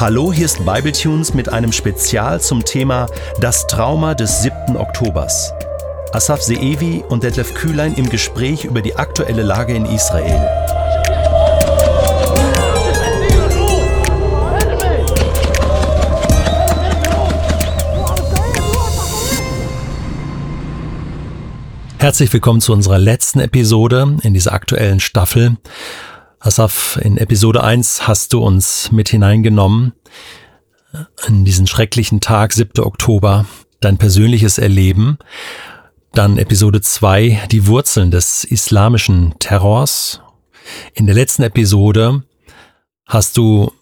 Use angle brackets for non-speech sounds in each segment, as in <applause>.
Hallo, hier ist Bibletunes mit einem Spezial zum Thema Das Trauma des 7. Oktobers. Asaf Seevi und Detlef Kühlein im Gespräch über die aktuelle Lage in Israel. Herzlich willkommen zu unserer letzten Episode in dieser aktuellen Staffel. Asaf, in Episode 1 hast du uns mit hineingenommen in diesen schrecklichen Tag, 7. Oktober, dein persönliches Erleben. Dann Episode 2, die Wurzeln des islamischen Terrors. In der letzten Episode hast du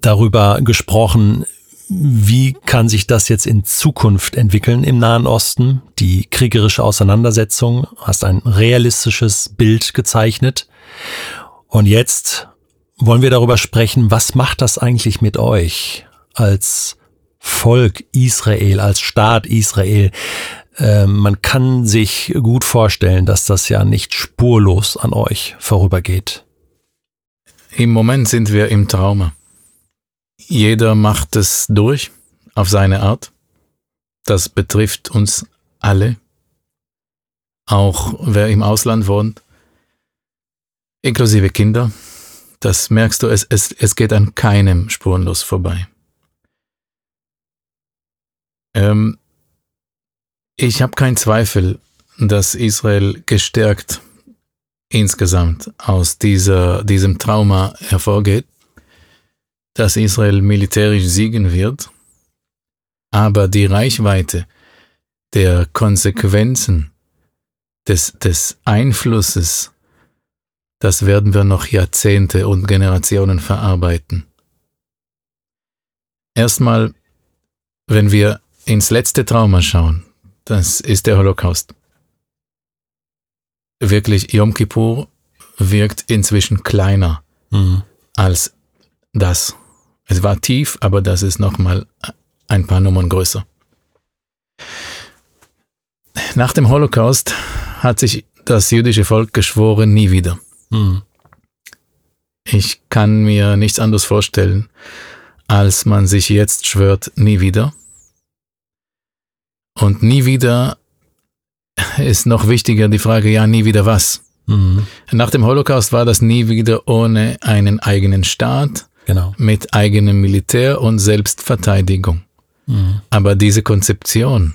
darüber gesprochen, wie kann sich das jetzt in Zukunft entwickeln im Nahen Osten? Die kriegerische Auseinandersetzung, hast ein realistisches Bild gezeichnet. Und jetzt wollen wir darüber sprechen, was macht das eigentlich mit euch als Volk Israel, als Staat Israel? Äh, man kann sich gut vorstellen, dass das ja nicht spurlos an euch vorübergeht. Im Moment sind wir im Trauma. Jeder macht es durch auf seine Art. Das betrifft uns alle, auch wer im Ausland wohnt, inklusive Kinder. Das merkst du, es, es, es geht an keinem spurenlos vorbei. Ähm, ich habe keinen Zweifel, dass Israel gestärkt insgesamt aus dieser, diesem Trauma hervorgeht dass Israel militärisch siegen wird, aber die Reichweite der Konsequenzen des, des Einflusses, das werden wir noch Jahrzehnte und Generationen verarbeiten. Erstmal, wenn wir ins letzte Trauma schauen, das ist der Holocaust. Wirklich, Yom Kippur wirkt inzwischen kleiner mhm. als das. Es war tief, aber das ist nochmal ein paar Nummern größer. Nach dem Holocaust hat sich das jüdische Volk geschworen, nie wieder. Mhm. Ich kann mir nichts anderes vorstellen, als man sich jetzt schwört, nie wieder. Und nie wieder ist noch wichtiger die Frage, ja, nie wieder was. Mhm. Nach dem Holocaust war das nie wieder ohne einen eigenen Staat, Genau. Mit eigenem Militär und Selbstverteidigung. Mhm. Aber diese Konzeption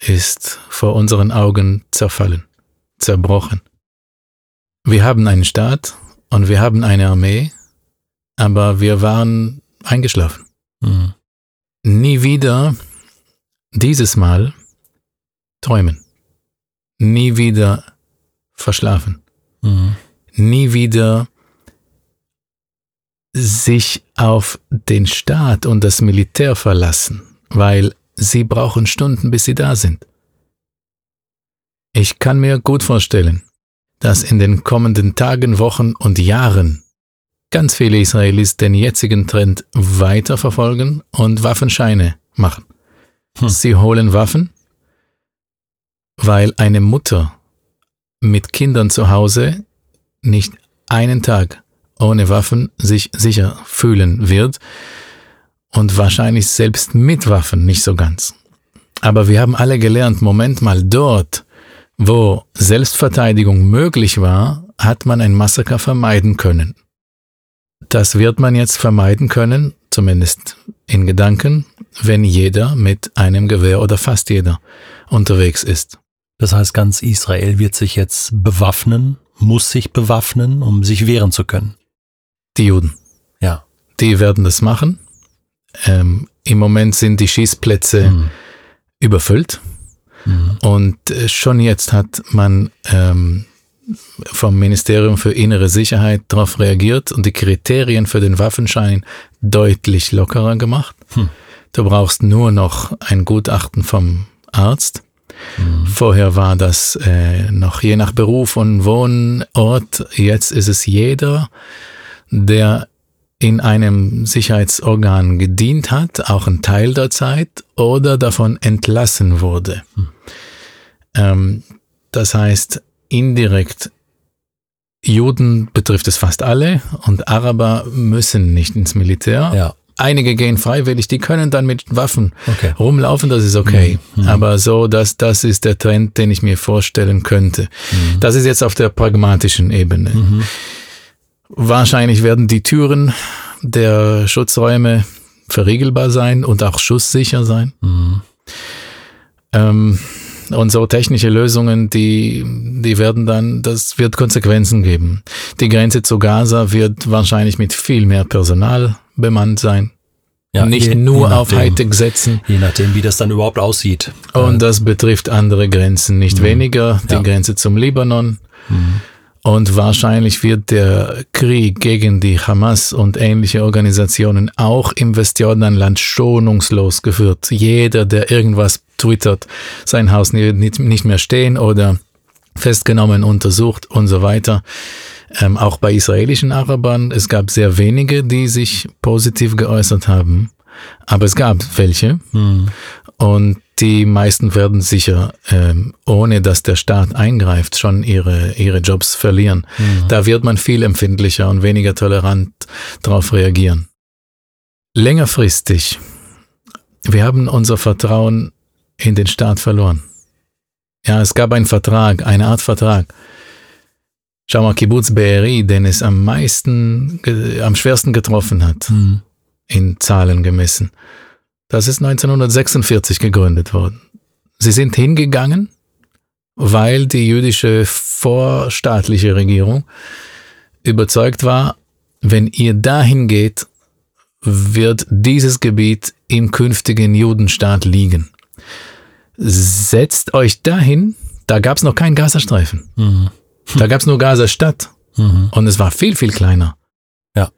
ist vor unseren Augen zerfallen, zerbrochen. Wir haben einen Staat und wir haben eine Armee, aber wir waren eingeschlafen. Mhm. Nie wieder, dieses Mal, träumen. Nie wieder verschlafen. Mhm. Nie wieder sich auf den Staat und das Militär verlassen, weil sie brauchen Stunden, bis sie da sind. Ich kann mir gut vorstellen, dass in den kommenden Tagen, Wochen und Jahren ganz viele Israelis den jetzigen Trend weiterverfolgen und Waffenscheine machen. Hm. Sie holen Waffen, weil eine Mutter mit Kindern zu Hause nicht einen Tag ohne Waffen sich sicher fühlen wird und wahrscheinlich selbst mit Waffen nicht so ganz. Aber wir haben alle gelernt, Moment mal, dort, wo Selbstverteidigung möglich war, hat man ein Massaker vermeiden können. Das wird man jetzt vermeiden können, zumindest in Gedanken, wenn jeder mit einem Gewehr oder fast jeder unterwegs ist. Das heißt, ganz Israel wird sich jetzt bewaffnen, muss sich bewaffnen, um sich wehren zu können. Die Juden. Ja. Die werden das machen. Ähm, Im Moment sind die Schießplätze mhm. überfüllt. Mhm. Und äh, schon jetzt hat man ähm, vom Ministerium für innere Sicherheit darauf reagiert und die Kriterien für den Waffenschein deutlich lockerer gemacht. Hm. Du brauchst nur noch ein Gutachten vom Arzt. Mhm. Vorher war das äh, noch je nach Beruf und Wohnort. Jetzt ist es jeder der in einem Sicherheitsorgan gedient hat, auch ein Teil der Zeit, oder davon entlassen wurde. Hm. Ähm, das heißt, indirekt, Juden betrifft es fast alle und Araber müssen nicht ins Militär, ja. Einige gehen freiwillig, die können dann mit Waffen Okay. rumlaufen, das ist okay. Mhm. Aber so, dass das ist der Trend, den ich mir vorstellen könnte. Mhm. Das ist jetzt auf der pragmatischen Ebene. Mhm. Wahrscheinlich werden die Türen der Schutzräume verriegelbar sein und auch schusssicher sein. Mhm. Ähm, und so technische Lösungen, die, die werden dann, das wird Konsequenzen geben. Die Grenze zu Gaza wird wahrscheinlich mit viel mehr Personal bemannt sein. Ja, Nicht je- nur je auf nachdem- Hightech setzen. Je nachdem, wie das dann überhaupt aussieht. Und das betrifft andere Grenzen nicht weniger. Die Ja. Grenze zum Libanon. Mhm. Und wahrscheinlich wird der Krieg gegen die Hamas und ähnliche Organisationen auch im Westjordanland schonungslos geführt. Jeder, der irgendwas twittert, sein Haus nicht, mehr stehen oder festgenommen, untersucht und so weiter. Ähm, auch bei israelischen Arabern, es gab sehr wenige, die sich positiv geäußert haben. Aber es gab welche. Mhm. Und die meisten werden sicher, ähm, ohne dass der Staat eingreift, schon ihre, ihre Jobs verlieren. Da wird man viel empfindlicher und weniger tolerant darauf reagieren. Längerfristig, wir haben unser Vertrauen in den Staat verloren. Ja, es gab einen Vertrag, eine Art Vertrag. Schau mal, Kibbutz Be'eri, den es am meisten, ge- am schwersten getroffen hat Mhm. in Zahlen gemessen. Das ist 1946 gegründet worden. Sie sind hingegangen, weil die jüdische vorstaatliche Regierung überzeugt war, wenn ihr dahin geht, wird dieses Gebiet im künftigen Judenstaat liegen. Setzt euch dahin, da gab es noch keinen Gazastreifen. Mhm. Da gab es nur Gazastadt. Mhm. Und es war viel, viel kleiner. Ja.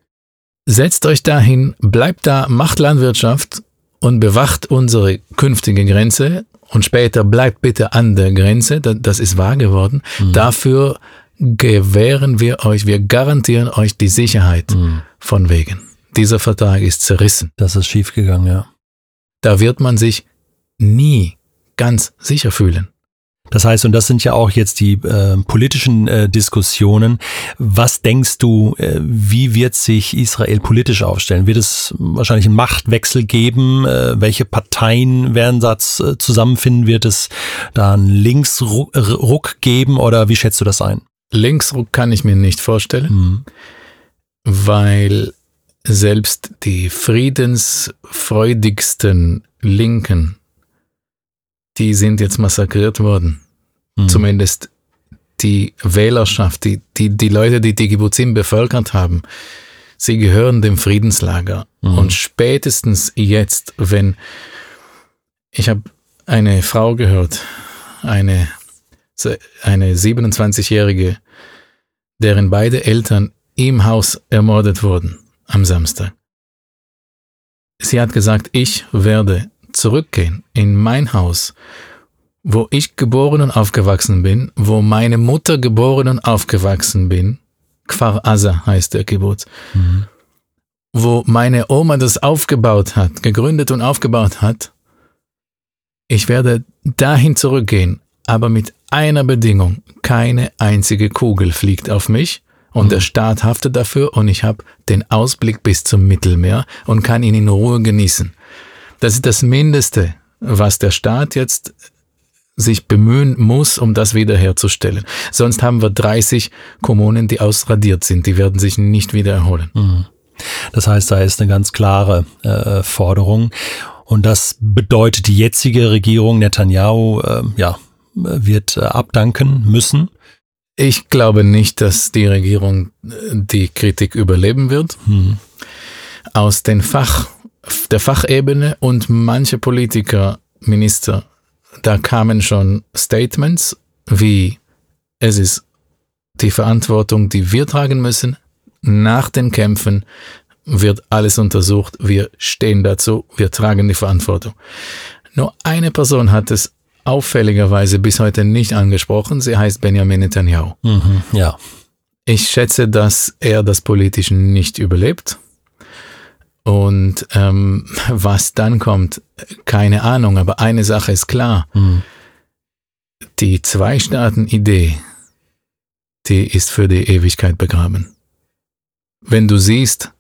Setzt euch dahin, bleibt da, macht Landwirtschaft und bewacht unsere künftige Grenze und später bleibt bitte an der Grenze, da- das ist wahr geworden. Mhm. Dafür gewähren wir euch, wir garantieren euch die Sicherheit Mhm. von wegen. Dieser Vertrag ist zerrissen. Das ist schiefgegangen, ja. Da wird man sich nie ganz sicher fühlen. Das heißt, und das sind ja auch jetzt die äh, politischen äh, Diskussionen. Was denkst du, äh, wie wird sich Israel politisch aufstellen? Wird es wahrscheinlich einen Machtwechsel geben? Äh, welche Parteien werden da z- zusammenfinden? Wird es da einen Linksruck geben oder wie schätzt du das ein? Linksruck kann ich mir nicht vorstellen. Mhm. weil selbst die friedensfreudigsten Linken, die sind jetzt massakriert worden. Mhm. Zumindest die Wählerschaft, die, die, die Leute, die die Kibbutzim bevölkert haben, sie gehören dem Friedenslager. Mhm. Und spätestens jetzt, wenn ich habe eine Frau gehört, eine, eine 27-jährige, deren beide Eltern im Haus ermordet wurden am Samstag. Sie hat gesagt, ich werde zurückgehen in mein Haus, wo ich geboren und aufgewachsen bin, wo meine Mutter geboren und aufgewachsen bin. Kfar Aza heißt der Kibbutz. Mhm. Wo meine Oma das aufgebaut hat, gegründet und aufgebaut hat. Ich werde dahin zurückgehen, aber mit einer Bedingung. Keine einzige Kugel fliegt auf mich und Mhm. der Staat haftet dafür und ich habe den Ausblick bis zum Mittelmeer und kann ihn in Ruhe genießen. Das ist das Mindeste, was der Staat jetzt sich bemühen muss, um das wiederherzustellen. Sonst haben wir 30 Kommunen, die ausradiert sind. Die werden sich nicht wieder erholen. Mhm. Das heißt, da ist eine ganz klare äh, Forderung. Und das bedeutet, die jetzige Regierung Netanyahu äh, ja, wird äh, abdanken müssen. Ich glaube nicht, dass die Regierung äh, die Kritik überleben wird. Mhm. Aus den Fach, der Fachebene und manche Politiker, Minister, da kamen schon Statements wie es ist die Verantwortung, die wir tragen müssen. Nach den Kämpfen wird alles untersucht. Wir stehen dazu. Wir tragen die Verantwortung. Nur eine Person hat es auffälligerweise bis heute nicht angesprochen. Sie heißt Benjamin Netanyahu. Mhm. Ja. Ich schätze, dass er das Politische nicht überlebt. Und ähm, <laughs> was dann kommt, keine Ahnung. Aber eine Sache ist klar. Mhm. Die Zwei-Staaten-Idee, die ist für die Ewigkeit begraben. Wenn du siehst,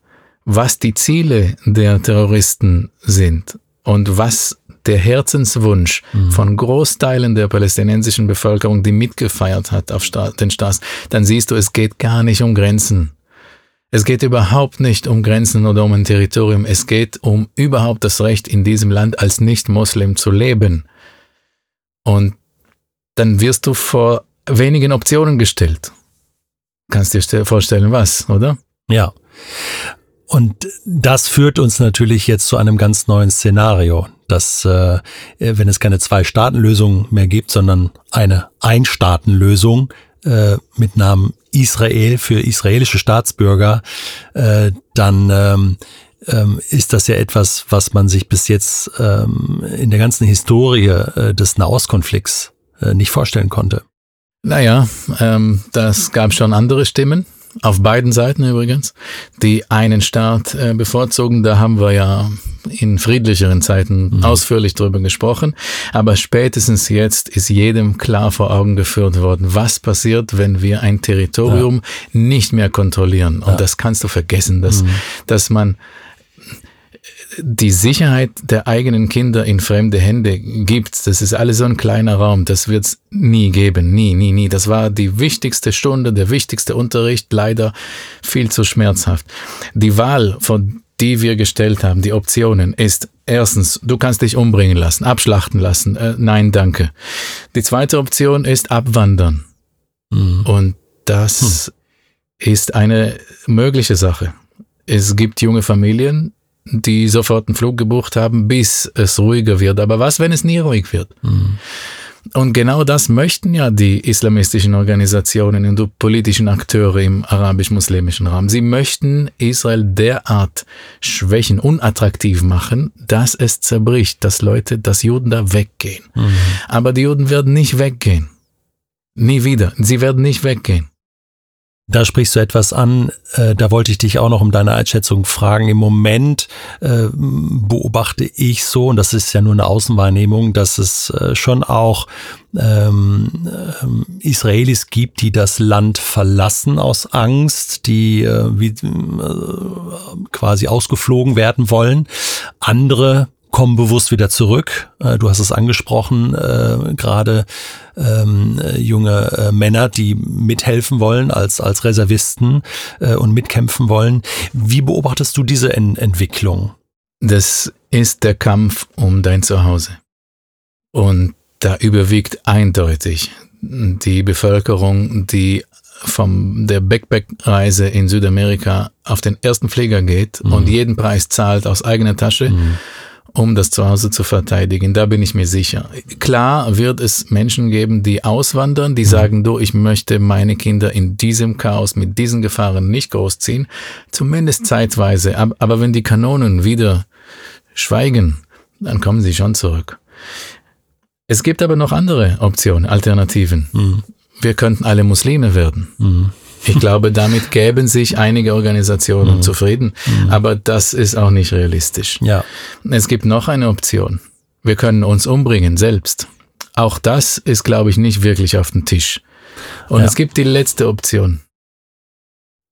was die Ziele der Terroristen sind und was der Herzenswunsch mhm. von Großteilen der palästinensischen Bevölkerung, die mitgefeiert hat auf den Straßen, dann siehst du, es geht gar nicht um Grenzen. Es geht überhaupt nicht um Grenzen oder um ein Territorium. Es geht um überhaupt das Recht, in diesem Land als Nicht-Muslim zu leben. Und dann wirst du vor wenigen Optionen gestellt. Kannst dir vorstellen, was, oder? Ja. Und das führt uns natürlich jetzt zu einem ganz neuen Szenario, dass äh, wenn es keine Zwei-Staaten-Lösung mehr gibt, sondern eine Ein-Staaten-Lösung äh, mit Namen Israel für israelische Staatsbürger, äh, dann ähm, ähm, ist das ja etwas, was man sich bis jetzt ähm, in der ganzen Historie äh, des Nahostkonflikts äh, nicht vorstellen konnte. Naja, ähm, das gab schon andere Stimmen, auf beiden Seiten übrigens, die einen Staat äh, bevorzugen. Da haben wir ja in friedlicheren Zeiten mhm. ausführlich drüber gesprochen. Aber spätestens jetzt ist jedem klar vor Augen geführt worden, was passiert, wenn wir ein Territorium ja. nicht mehr kontrollieren. Und ja. das kannst du vergessen, dass, mhm. dass man die Sicherheit der eigenen Kinder in fremde Hände gibt, das ist alles so ein kleiner Raum, das wird's nie geben, nie, nie, nie. Das war die wichtigste Stunde, der wichtigste Unterricht, leider viel zu schmerzhaft. Die Wahl, vor die wir gestellt haben, die Optionen, ist erstens, du kannst dich umbringen lassen, abschlachten lassen, äh, nein, danke. Die zweite Option ist abwandern. Mhm. Und das hm. ist eine mögliche Sache. Es gibt junge Familien, die sofort einen Flug gebucht haben, bis es ruhiger wird. Aber was, wenn es nie ruhig wird? Mhm. Und genau das möchten ja die islamistischen Organisationen und politischen Akteure im arabisch-muslimischen Raum. Sie möchten Israel derart schwächen, unattraktiv machen, dass es zerbricht, dass Leute, dass Juden da weggehen. Mhm. Aber die Juden werden nicht weggehen. Nie wieder. Sie werden nicht weggehen. Da sprichst du etwas an, äh, da wollte ich dich auch noch um deine Einschätzung fragen. Im Moment äh, beobachte ich so, und das ist ja nur eine Außenwahrnehmung, dass es äh, schon auch ähm, ähm, Israelis gibt, die das Land verlassen aus Angst, die äh, wie, äh, quasi ausgeflogen werden wollen. Andere kommen bewusst wieder zurück. Äh, du hast es angesprochen, äh, gerade ähm, junge äh, Männer, die mithelfen wollen als, als Reservisten äh, und mitkämpfen wollen. Wie beobachtest du diese en Entwicklung? Das ist der Kampf um dein Zuhause. Und da überwiegt eindeutig die Bevölkerung, die vom der Backpack-Reise in Südamerika auf den ersten Flieger geht mhm. und jeden Preis zahlt aus eigener Tasche. Mhm um das Zuhause zu verteidigen. Da bin ich mir sicher. Klar wird es Menschen geben, die auswandern, die mhm. sagen, du, ich möchte meine Kinder in diesem Chaos mit diesen Gefahren nicht großziehen, zumindest zeitweise. Aber wenn die Kanonen wieder schweigen, dann kommen sie schon zurück. Es gibt aber noch andere Optionen, Alternativen. Mhm. Wir könnten alle Muslime werden. Mhm. Ich glaube, damit gäben sich einige Organisationen mhm. zufrieden, mhm. aber das ist auch nicht realistisch. Ja. Es gibt noch eine Option. Wir können uns umbringen selbst. Auch das ist, glaube ich, nicht wirklich auf dem Tisch. Und ja. es gibt die letzte Option.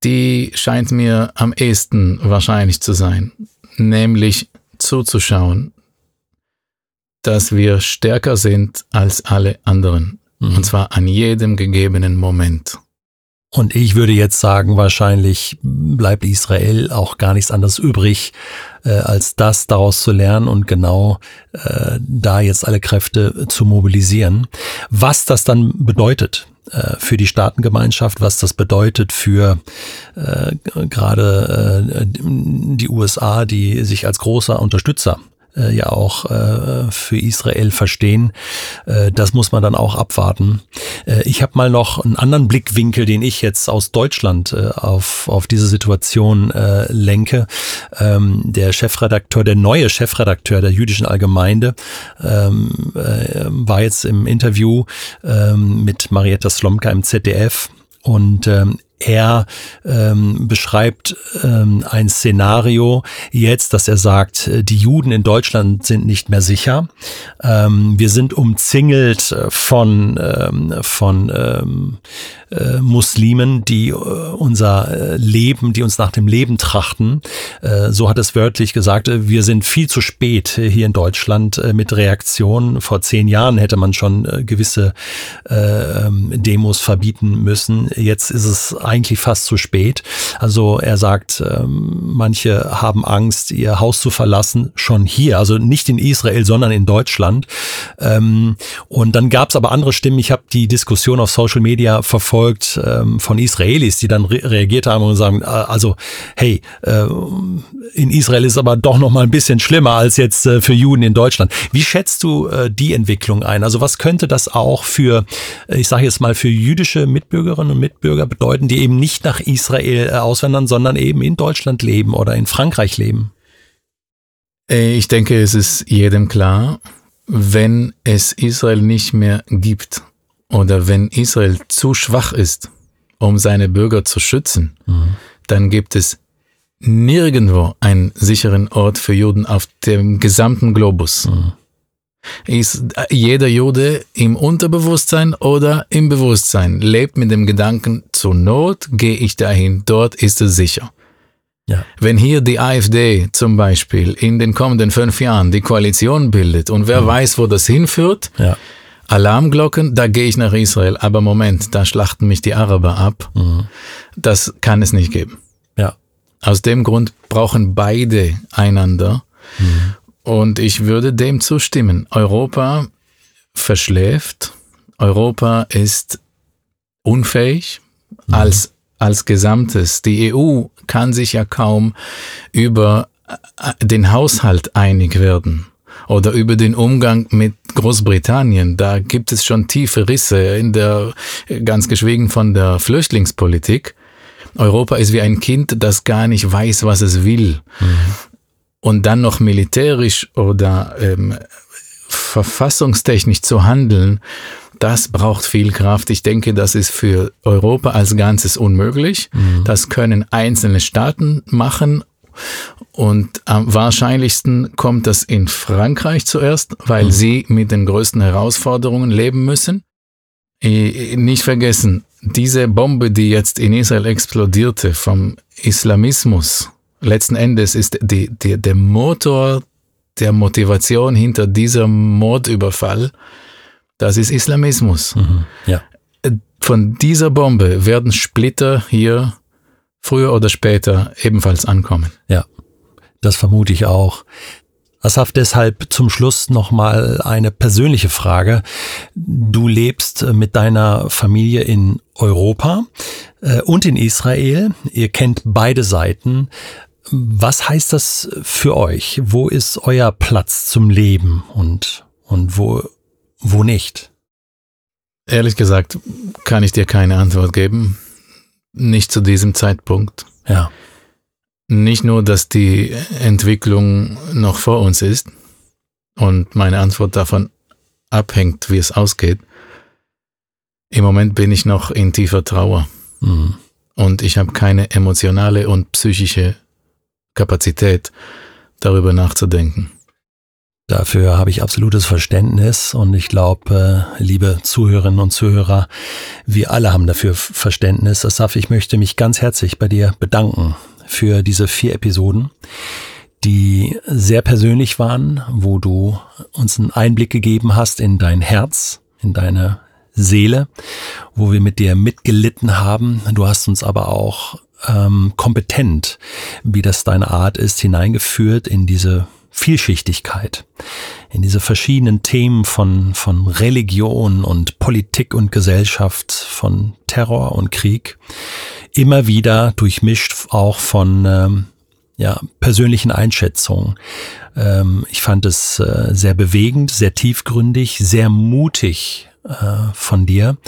Die scheint mir am ehesten wahrscheinlich zu sein, nämlich zuzuschauen, dass wir stärker sind als alle anderen. Mhm. Und zwar an jedem gegebenen Moment. Und ich würde jetzt sagen, wahrscheinlich bleibt Israel auch gar nichts anderes übrig, äh, als das daraus zu lernen und genau äh, da jetzt alle Kräfte zu mobilisieren. Was das dann bedeutet äh, für die Staatengemeinschaft, was das bedeutet für gerade die USA, die sich als großer Unterstützer äh, ja auch äh, für Israel verstehen. Äh, das muss man dann auch abwarten. Äh, ich habe mal noch einen anderen Blickwinkel, den ich jetzt aus Deutschland äh, auf, auf diese Situation äh, lenke. Ähm, der Chefredakteur, der neue Chefredakteur der Jüdischen Allgemeinde ähm, äh, war jetzt im Interview ähm, mit Marietta Slomka im ZDF und ähm, er ähm, beschreibt ähm, ein Szenario jetzt, dass er sagt, äh, die Juden in Deutschland sind nicht mehr sicher. Ähm, wir sind umzingelt äh, von, ähm, von ähm, äh, Muslimen, die äh, unser äh, Leben, die uns nach dem Leben trachten. Äh, so hat es wörtlich gesagt, wir sind viel zu spät hier in Deutschland mit Reaktionen. Vor zehn Jahren hätte man schon gewisse ähm, Demos verbieten müssen. Jetzt ist es eigentlich fast zu spät. Also er sagt, ähm, manche haben Angst, ihr Haus zu verlassen, schon hier, also nicht in Israel, sondern in Deutschland. Ähm, und dann gab es aber andere Stimmen. Ich habe die Diskussion auf Social Media verfolgt ähm, von Israelis, die dann re reagiert haben und sagen, äh, also hey, äh, in Israel ist aber doch noch mal ein bisschen schlimmer als jetzt äh, für Juden in Deutschland. Wie schätzt du die Entwicklung ein? Also was könnte das auch für, ich sage jetzt mal, für jüdische Mitbürgerinnen und Mitbürger bedeuten, die eben nicht nach Israel äh, auswandern, sondern eben in Deutschland leben oder in Frankreich leben? Äh, ich denke, es ist jedem klar, wenn es Israel nicht mehr gibt oder wenn Israel zu schwach ist, um seine Bürger zu schützen, mhm. dann gibt es nirgendwo einen sicheren Ort für Juden auf dem gesamten Globus. Mhm. Ist jeder Jude im Unterbewusstsein oder im Bewusstsein lebt mit dem Gedanken, zur Not gehe ich dahin, dort ist es sicher. Ja. Wenn hier die AfD zum Beispiel in den kommenden fünf Jahren die Koalition bildet und wer mhm. weiß, wo das hinführt, ja. Alarmglocken, da gehe ich nach Israel. Aber Moment, da schlachten mich die Araber ab. Mhm. Das kann es nicht geben. Ja. Aus dem Grund brauchen beide einander. Mhm. Und ich würde dem zustimmen. Europa verschläft. Europa ist unfähig mhm. als, als Gesamtes. Die EU kann sich ja kaum über äh, den Haushalt einig werden oder über den Umgang mit Großbritannien. Da gibt es schon tiefe Risse in der, ganz geschwiegen von der Flüchtlingspolitik. Europa ist wie ein Kind, das gar nicht weiß, was es will. Mhm. Und dann noch militärisch oder ähm, verfassungstechnisch zu handeln, das braucht viel Kraft. Ich denke, das ist für Europa als Ganzes unmöglich. Mhm. Das können einzelne Staaten machen und am wahrscheinlichsten kommt das in Frankreich zuerst, weil mhm. sie mit den größten Herausforderungen leben müssen. Nicht vergessen, diese Bombe, die jetzt in Israel explodierte vom Islamismus, letzten Endes ist die, die, der Motor der Motivation hinter diesem Mordüberfall, das ist Islamismus. Mhm. Ja. Von dieser Bombe werden Splitter hier früher oder später ebenfalls ankommen. Ja, das vermute ich auch. Asaf, deshalb zum Schluss nochmal eine persönliche Frage. Du lebst mit deiner Familie in Europa äh, und in Israel. Ihr kennt beide Seiten. Was heißt das für euch? Wo ist euer Platz zum Leben und, und wo, wo nicht? Ehrlich gesagt kann ich dir keine Antwort geben. Nicht zu diesem Zeitpunkt. Ja. Nicht nur, dass die Entwicklung noch vor uns ist und meine Antwort davon abhängt, wie es ausgeht. Im Moment bin ich noch in tiefer Trauer mhm. und ich habe keine emotionale und psychische Kapazität, darüber nachzudenken. Dafür habe ich absolutes Verständnis und ich glaube, äh, liebe Zuhörerinnen und Zuhörer, wir alle haben dafür Verständnis. Asaf, ich möchte mich ganz herzlich bei dir bedanken für diese vier Episoden, die sehr persönlich waren, wo du uns einen Einblick gegeben hast in dein Herz, in deine Seele, wo wir mit dir mitgelitten haben. Du hast uns aber auch ähm, kompetent, wie das deine Art ist, hineingeführt in diese Vielschichtigkeit, in diese verschiedenen Themen von, von Religion und Politik und Gesellschaft, von Terror und Krieg, immer wieder durchmischt auch von ähm, ja, persönlichen Einschätzungen. Ähm, ich fand es äh, sehr bewegend, sehr tiefgründig, sehr mutig von dir,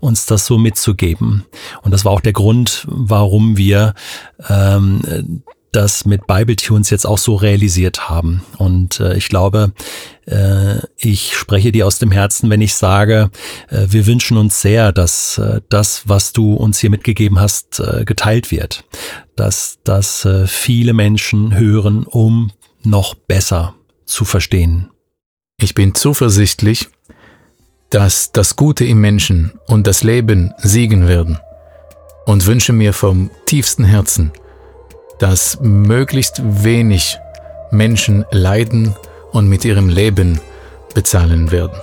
uns das so mitzugeben. Und das war auch der Grund, warum wir ähm, das mit Bible Tunes jetzt auch so realisiert haben. Und äh, ich glaube, äh, ich spreche dir aus dem Herzen, wenn ich sage, äh, wir wünschen uns sehr, dass äh, das, was du uns hier mitgegeben hast, äh, geteilt wird. Dass, dass äh, viele Menschen hören, um noch besser zu verstehen. Ich bin zuversichtlich, dass das Gute im Menschen und das Leben siegen werden und wünsche mir vom tiefsten Herzen, dass möglichst wenig Menschen leiden und mit ihrem Leben bezahlen werden.